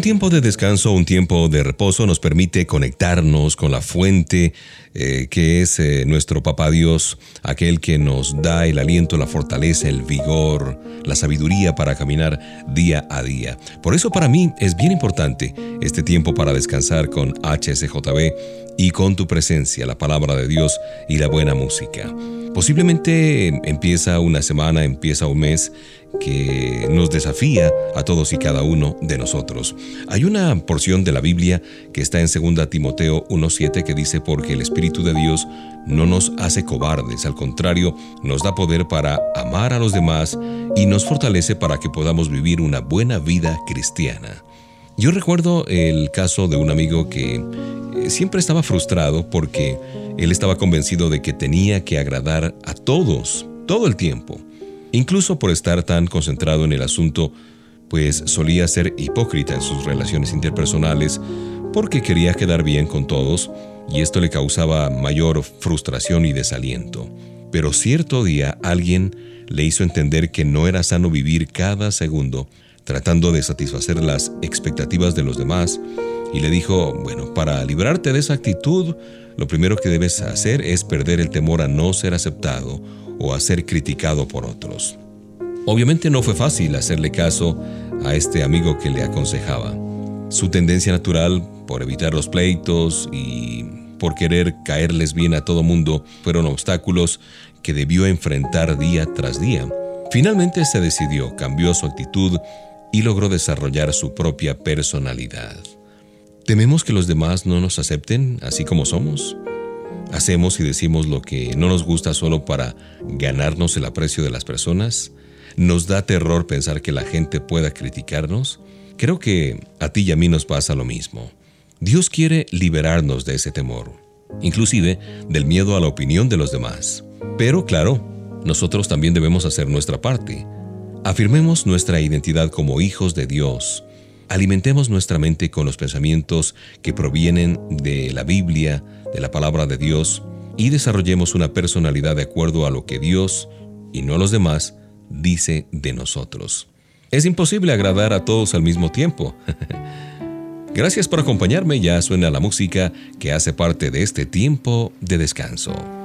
Un tiempo de descanso, un tiempo de reposo nos permite conectarnos con la fuente eh, que es eh, nuestro Papá Dios, aquel que nos da el aliento, la fortaleza, el vigor, la sabiduría para caminar día a día. Por eso para mí es bien importante este tiempo para descansar con HSJB y con tu presencia, la palabra de Dios y la buena música. Posiblemente empieza una semana, empieza un mes que nos desafía a todos y cada uno de nosotros. Hay una porción de la Biblia que está en 2 Timoteo 1.7 que dice, porque el Espíritu de Dios no nos hace cobardes, al contrario, nos da poder para amar a los demás y nos fortalece para que podamos vivir una buena vida cristiana. Yo recuerdo el caso de un amigo que eh, siempre estaba frustrado porque él estaba convencido de que tenía que agradar a todos, todo el tiempo. Incluso por estar tan concentrado en el asunto, pues solía ser hipócrita en sus relaciones interpersonales porque quería quedar bien con todos y esto le causaba mayor frustración y desaliento. Pero cierto día alguien le hizo entender que no era sano vivir cada segundo tratando de satisfacer las expectativas de los demás y le dijo, bueno, para librarte de esa actitud, lo primero que debes hacer es perder el temor a no ser aceptado o a ser criticado por otros. Obviamente no fue fácil hacerle caso a este amigo que le aconsejaba. Su tendencia natural por evitar los pleitos y por querer caerles bien a todo mundo fueron obstáculos que debió enfrentar día tras día. Finalmente se decidió, cambió su actitud y logró desarrollar su propia personalidad. ¿Tememos que los demás no nos acepten así como somos? ¿Hacemos y decimos lo que no nos gusta solo para ganarnos el aprecio de las personas? ¿Nos da terror pensar que la gente pueda criticarnos? Creo que a ti y a mí nos pasa lo mismo. Dios quiere liberarnos de ese temor, inclusive del miedo a la opinión de los demás. Pero claro, nosotros también debemos hacer nuestra parte. Afirmemos nuestra identidad como hijos de Dios alimentemos nuestra mente con los pensamientos que provienen de la Biblia, de la palabra de Dios, y desarrollemos una personalidad de acuerdo a lo que Dios, y no los demás, dice de nosotros. Es imposible agradar a todos al mismo tiempo. Gracias por acompañarme, ya suena la música que hace parte de este tiempo de descanso.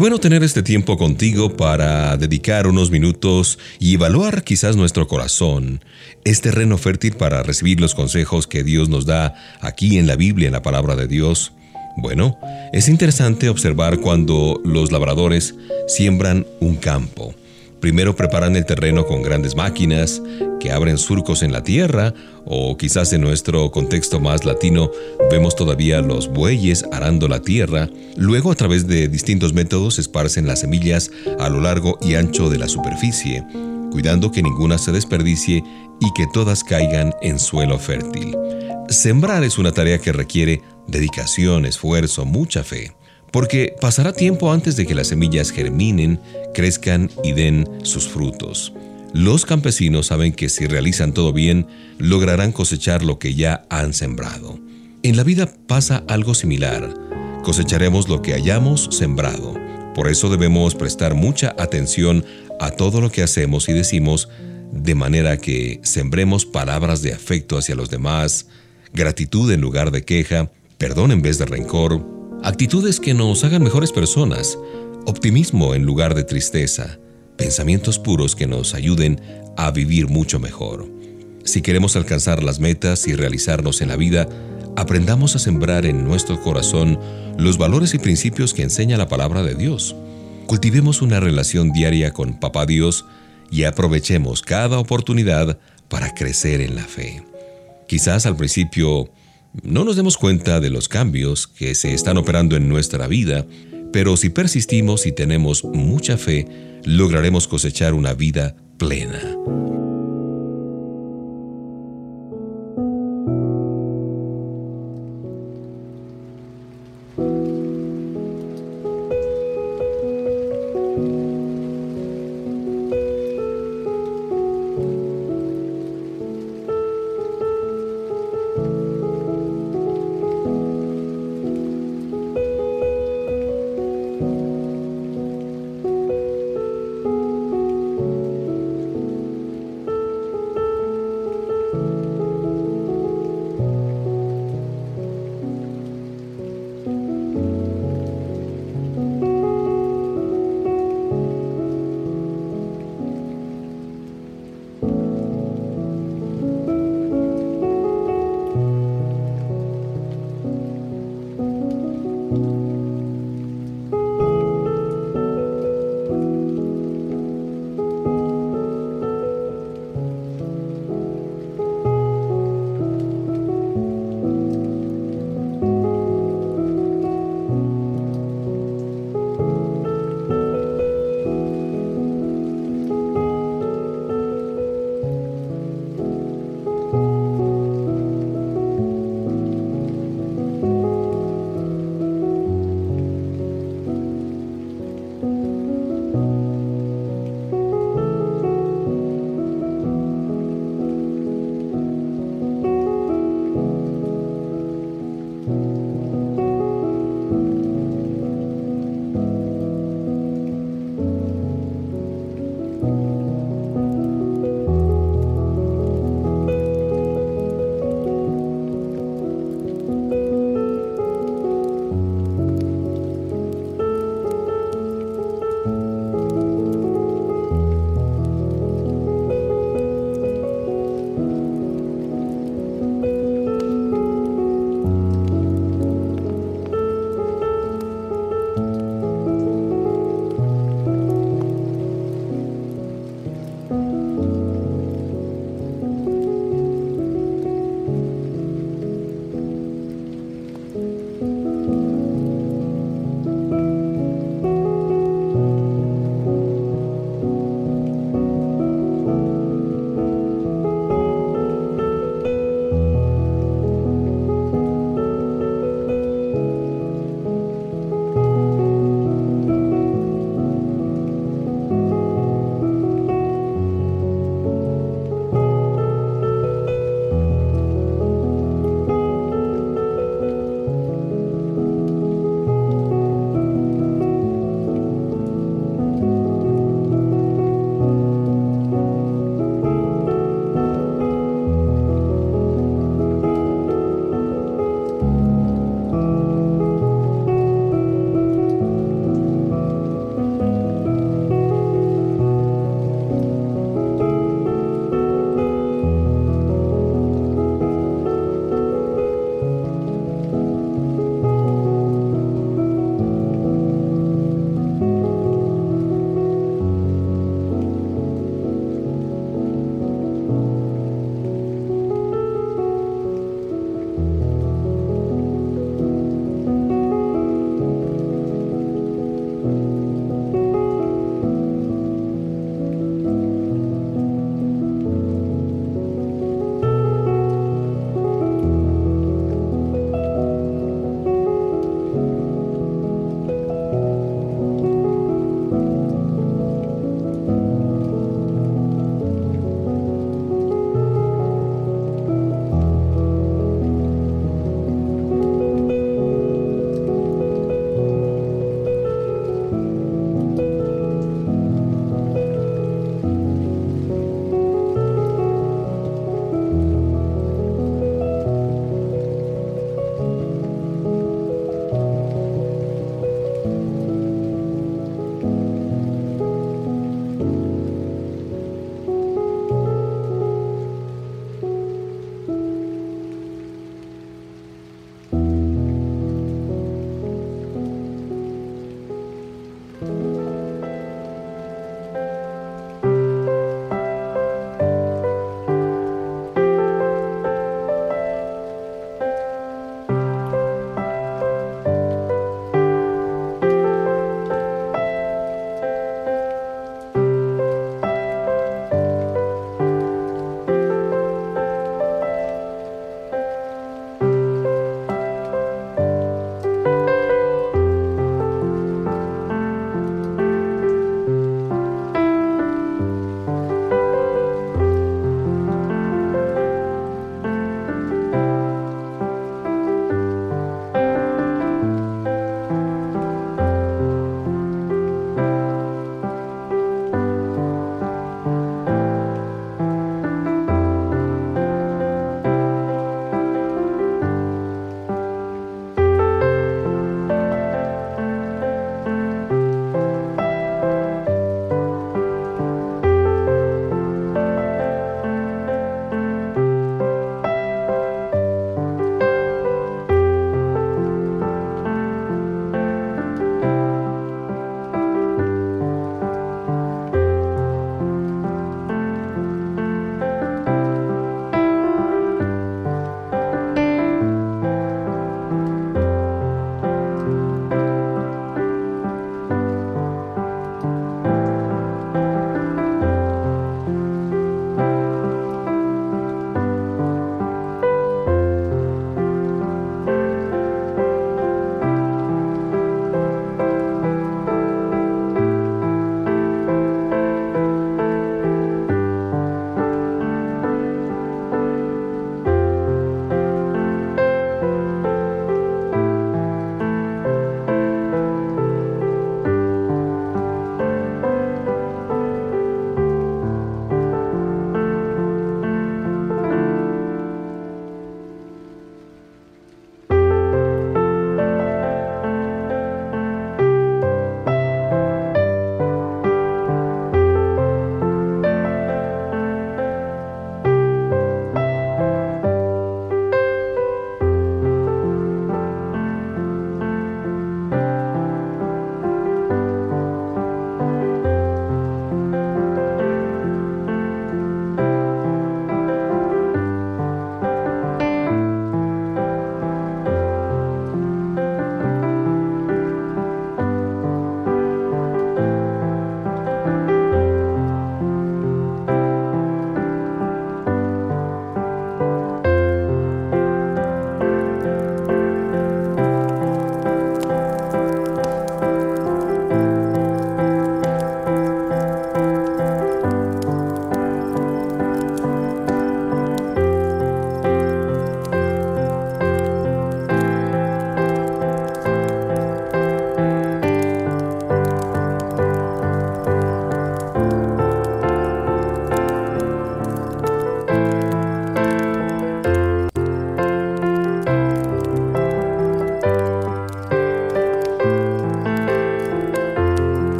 Bueno tener este tiempo contigo para dedicar unos minutos y evaluar quizás nuestro corazón, es terreno fértil para recibir los consejos que Dios nos da aquí en la Biblia, en la palabra de Dios. Bueno, es interesante observar cuando los labradores siembran un campo. Primero preparan el terreno con grandes máquinas que abren surcos en la tierra o quizás en nuestro contexto más latino vemos todavía los bueyes arando la tierra. Luego a través de distintos métodos esparcen las semillas a lo largo y ancho de la superficie, cuidando que ninguna se desperdicie y que todas caigan en suelo fértil. Sembrar es una tarea que requiere dedicación, esfuerzo, mucha fe porque pasará tiempo antes de que las semillas germinen, crezcan y den sus frutos. Los campesinos saben que si realizan todo bien, lograrán cosechar lo que ya han sembrado. En la vida pasa algo similar. Cosecharemos lo que hayamos sembrado. Por eso debemos prestar mucha atención a todo lo que hacemos y decimos, de manera que sembremos palabras de afecto hacia los demás, gratitud en lugar de queja, perdón en vez de rencor, actitudes que nos hagan mejores personas, optimismo en lugar de tristeza, pensamientos puros que nos ayuden a vivir mucho mejor. Si queremos alcanzar las metas y realizarnos en la vida, aprendamos a sembrar en nuestro corazón los valores y principios que enseña la palabra de Dios. Cultivemos una relación diaria con Papá Dios y aprovechemos cada oportunidad para crecer en la fe. Quizás al principio no nos demos cuenta de los cambios que se están operando en nuestra vida, pero si persistimos y tenemos mucha fe, lograremos cosechar una vida plena.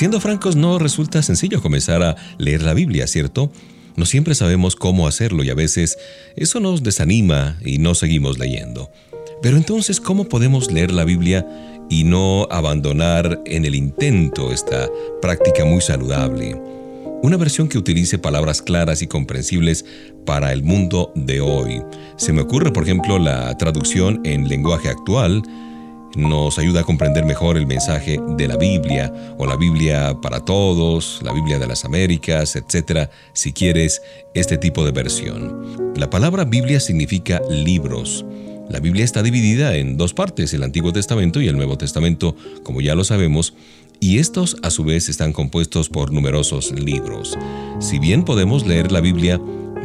Siendo francos, no resulta sencillo comenzar a leer la Biblia, ¿cierto? No siempre sabemos cómo hacerlo y a veces eso nos desanima y no seguimos leyendo. Pero entonces, ¿cómo podemos leer la Biblia y no abandonar en el intento esta práctica muy saludable? Una versión que utilice palabras claras y comprensibles para el mundo de hoy. Se me ocurre, por ejemplo, la traducción en lenguaje actual nos ayuda a comprender mejor el mensaje de la Biblia o la Biblia para todos, la Biblia de las Américas, etc., si quieres este tipo de versión. La palabra Biblia significa libros. La Biblia está dividida en dos partes, el Antiguo Testamento y el Nuevo Testamento, como ya lo sabemos, y estos a su vez están compuestos por numerosos libros. Si bien podemos leer la Biblia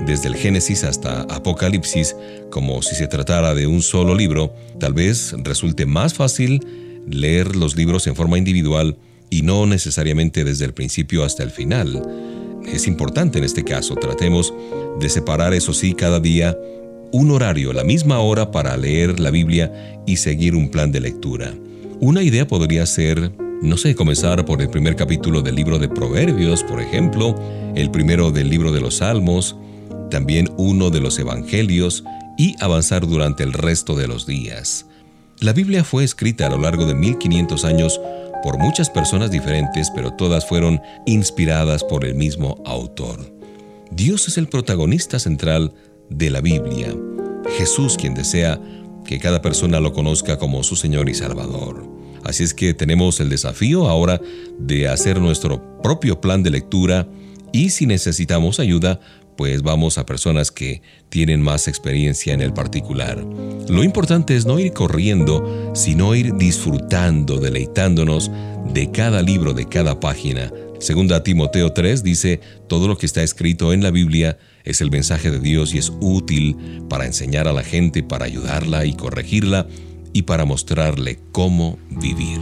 desde el Génesis hasta Apocalipsis como si se tratara de un solo libro, tal vez resulte más fácil leer los libros en forma individual y no necesariamente desde el principio hasta el final. Es importante en este caso, tratemos de separar eso sí cada día un horario, la misma hora para leer la Biblia y seguir un plan de lectura. Una idea podría ser, no sé, comenzar por el primer capítulo del libro de Proverbios, por ejemplo, el primero del libro de los Salmos, también uno de los Evangelios y avanzar durante el resto de los días. La Biblia fue escrita a lo largo de 1500 años por muchas personas diferentes, pero todas fueron inspiradas por el mismo autor. Dios es el protagonista central de la Biblia, Jesús quien desea que cada persona lo conozca como su Señor y Salvador. Así es que tenemos el desafío ahora de hacer nuestro propio plan de lectura y si necesitamos ayuda, pues vamos a personas que tienen más experiencia en el particular. Lo importante es no ir corriendo, sino ir disfrutando, deleitándonos de cada libro, de cada página. Segunda Timoteo 3 dice, todo lo que está escrito en la Biblia es el mensaje de Dios y es útil para enseñar a la gente, para ayudarla y corregirla y para mostrarle cómo vivir.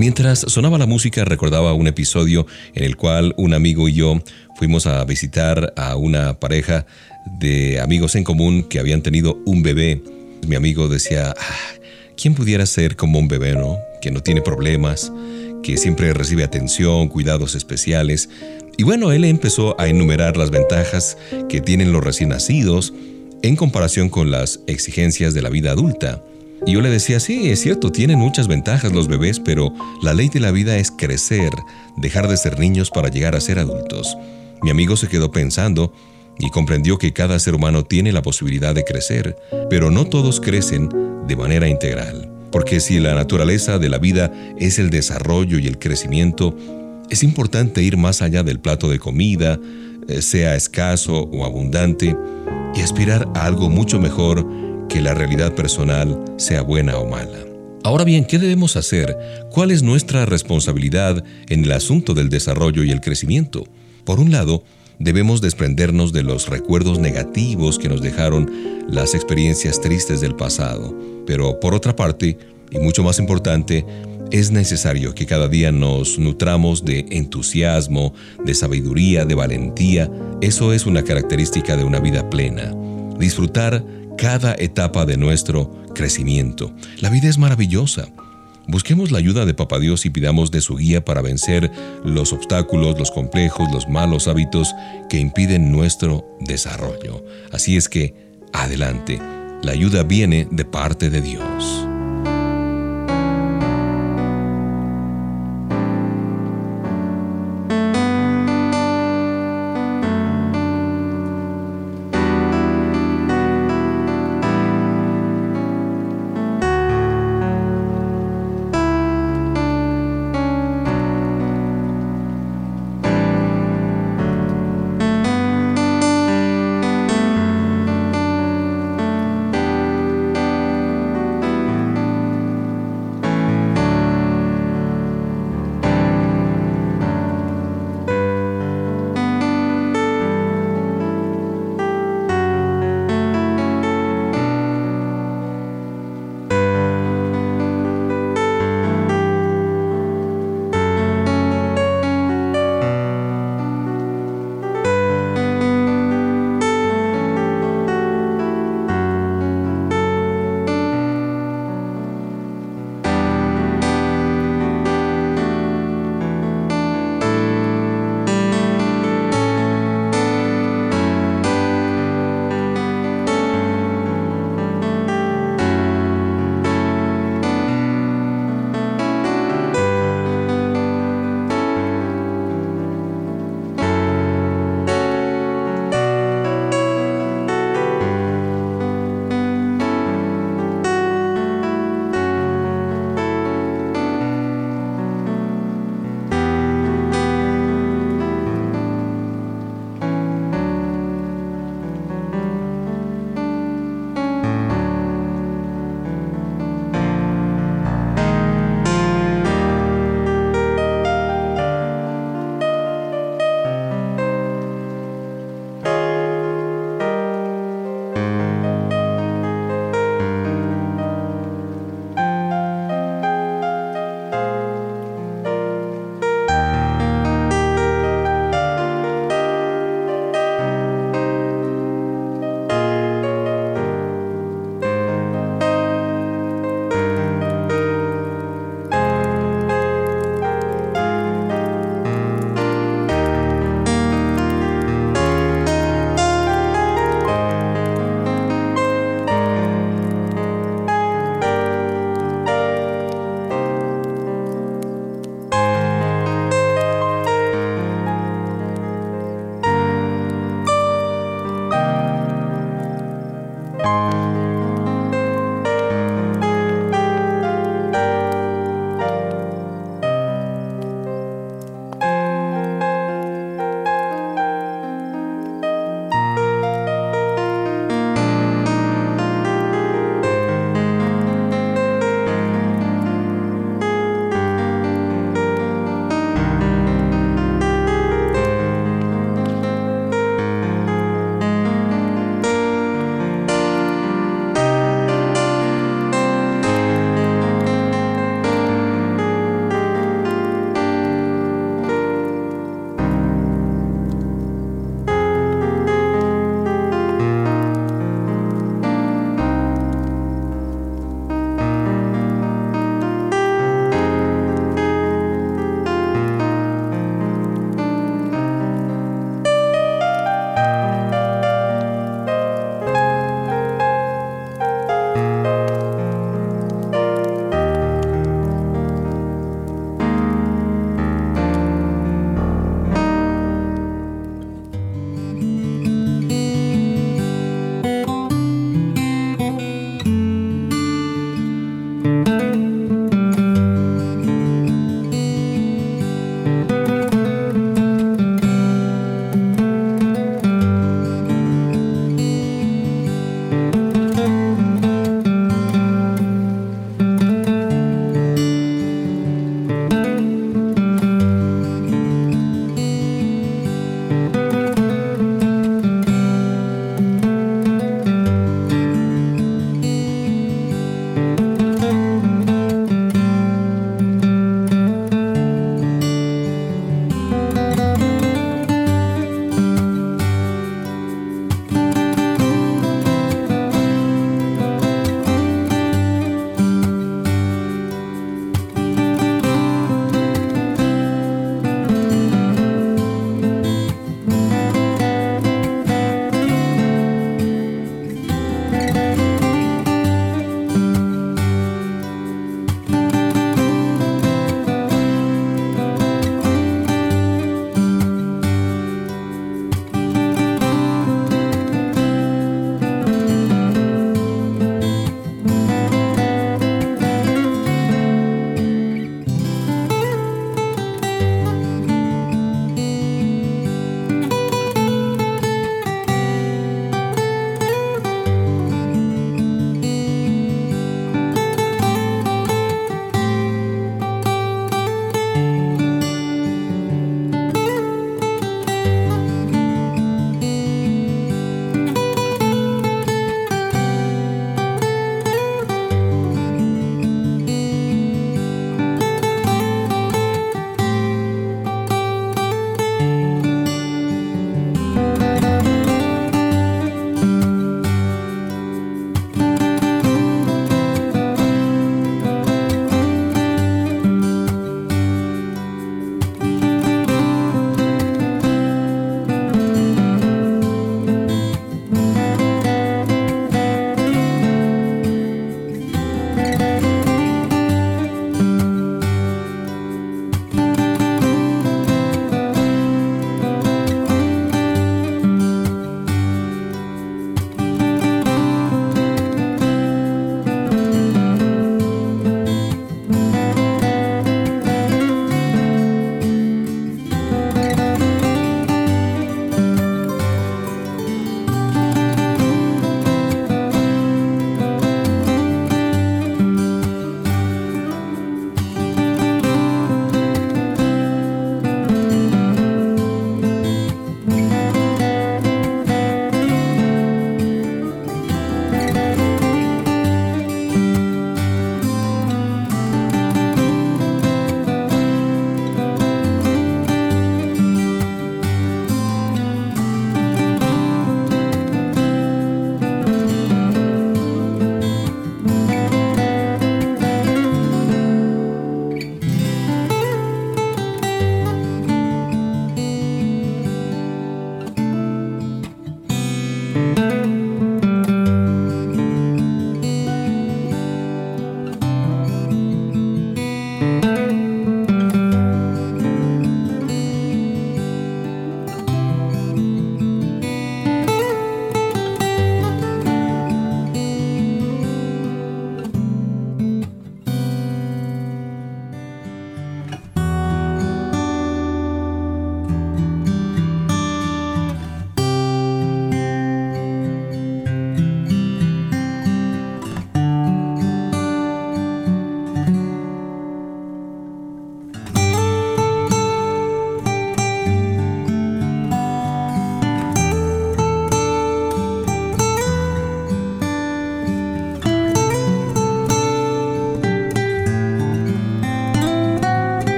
Mientras sonaba la música recordaba un episodio en el cual un amigo y yo fuimos a visitar a una pareja de amigos en común que habían tenido un bebé. Mi amigo decía, ah, ¿quién pudiera ser como un bebé, no? Que no tiene problemas, que siempre recibe atención, cuidados especiales. Y bueno, él empezó a enumerar las ventajas que tienen los recién nacidos en comparación con las exigencias de la vida adulta. Y yo le decía, sí, es cierto, tienen muchas ventajas los bebés, pero la ley de la vida es crecer, dejar de ser niños para llegar a ser adultos. Mi amigo se quedó pensando y comprendió que cada ser humano tiene la posibilidad de crecer, pero no todos crecen de manera integral. Porque si la naturaleza de la vida es el desarrollo y el crecimiento, es importante ir más allá del plato de comida, eh, sea escaso o abundante, y aspirar a algo mucho mejor que la realidad personal sea buena o mala. Ahora bien, ¿qué debemos hacer? ¿Cuál es nuestra responsabilidad en el asunto del desarrollo y el crecimiento? Por un lado, debemos desprendernos de los recuerdos negativos que nos dejaron las experiencias tristes del pasado. Pero por otra parte, y mucho más importante, es necesario que cada día nos nutramos de entusiasmo, de sabiduría, de valentía. Eso es una característica de una vida plena. Disfrutar cada etapa de nuestro crecimiento. La vida es maravillosa. Busquemos la ayuda de Papá Dios y pidamos de su guía para vencer los obstáculos, los complejos, los malos hábitos que impiden nuestro desarrollo. Así es que, adelante, la ayuda viene de parte de Dios.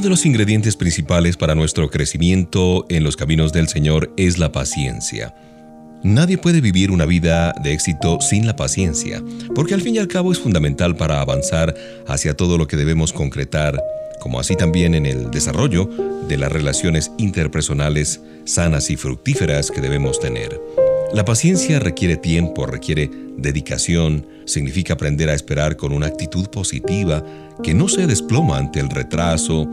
De los ingredientes principales para nuestro crecimiento en los caminos del Señor es la paciencia. Nadie puede vivir una vida de éxito sin la paciencia, porque al fin y al cabo es fundamental para avanzar hacia todo lo que debemos concretar, como así también en el desarrollo de las relaciones interpersonales sanas y fructíferas que debemos tener. La paciencia requiere tiempo, requiere dedicación, significa aprender a esperar con una actitud positiva que no se desploma ante el retraso,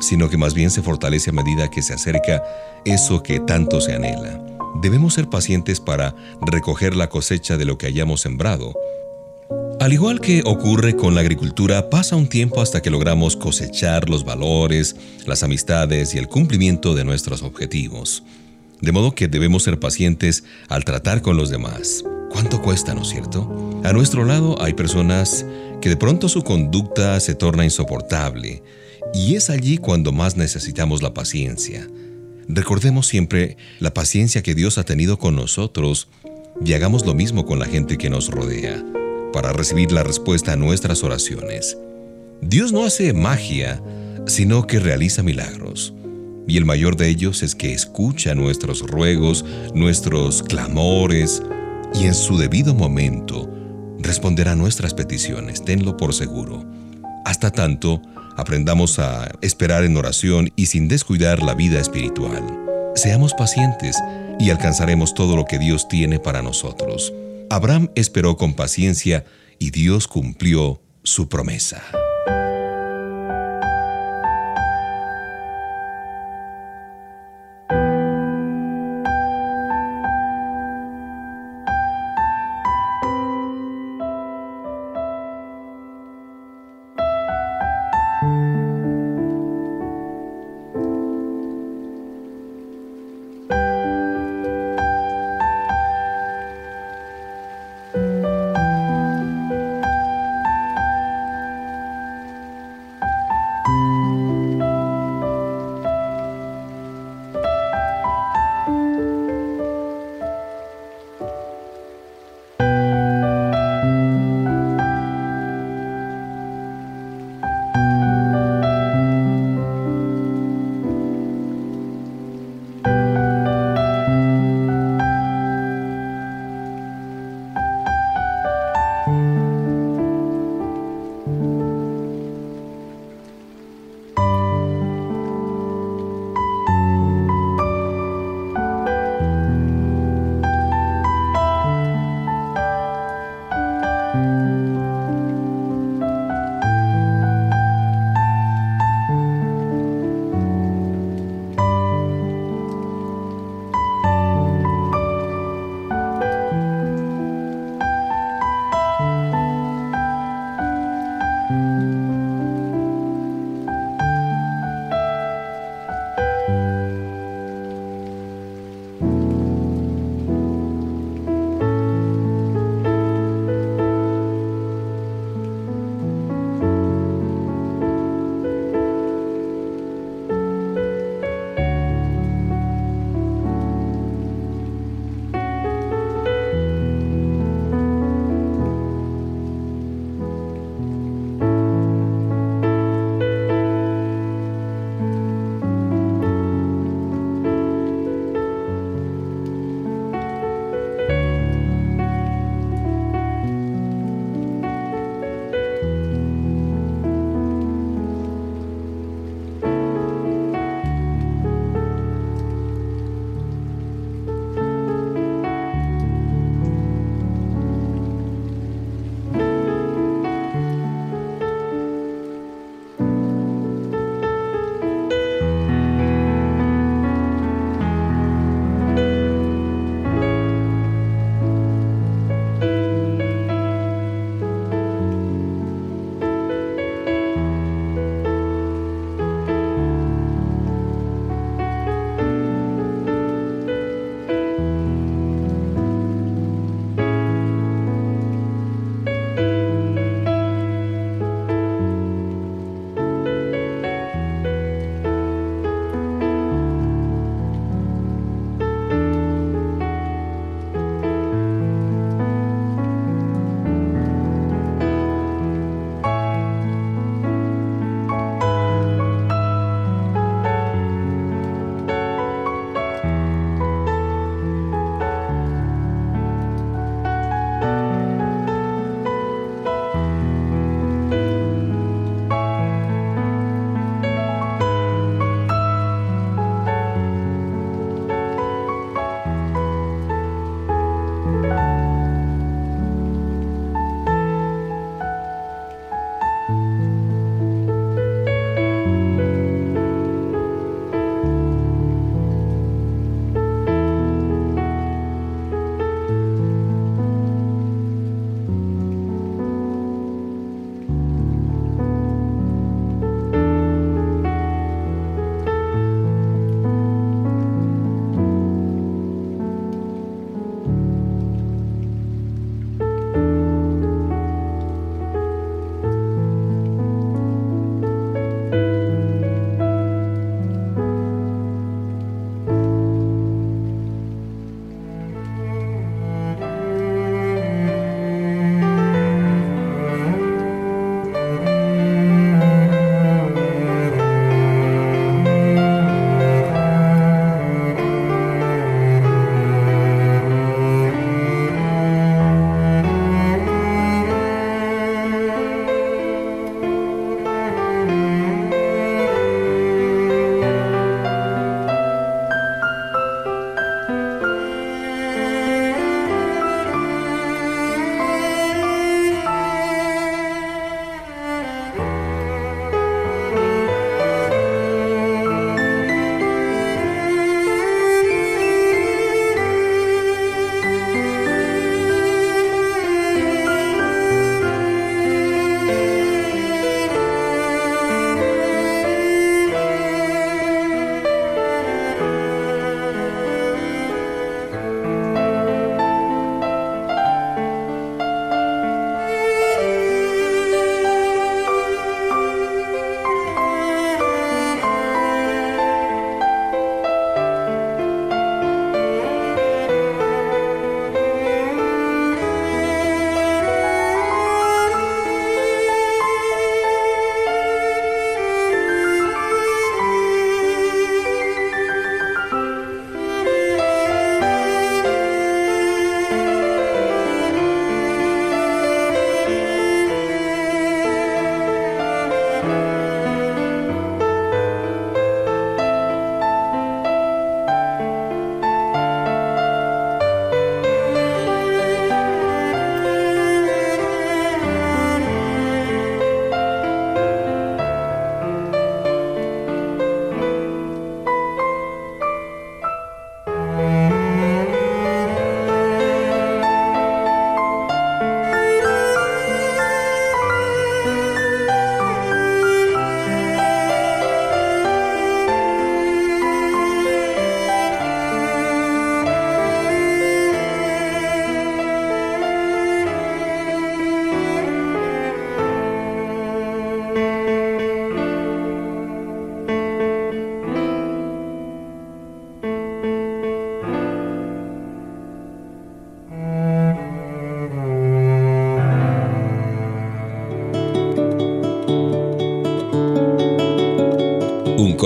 sino que más bien se fortalece a medida que se acerca eso que tanto se anhela. Debemos ser pacientes para recoger la cosecha de lo que hayamos sembrado. Al igual que ocurre con la agricultura, pasa un tiempo hasta que logramos cosechar los valores, las amistades y el cumplimiento de nuestros objetivos. De modo que debemos ser pacientes al tratar con los demás. ¿Cuánto cuesta, no es cierto? A nuestro lado hay personas que de pronto su conducta se torna insoportable y es allí cuando más necesitamos la paciencia. Recordemos siempre la paciencia que Dios ha tenido con nosotros y hagamos lo mismo con la gente que nos rodea para recibir la respuesta a nuestras oraciones. Dios no hace magia, sino que realiza milagros y el mayor de ellos es que escucha nuestros ruegos, nuestros clamores, y en su debido momento responderá nuestras peticiones, tenlo por seguro. Hasta tanto, aprendamos a esperar en oración y sin descuidar la vida espiritual. Seamos pacientes y alcanzaremos todo lo que Dios tiene para nosotros. Abraham esperó con paciencia y Dios cumplió su promesa.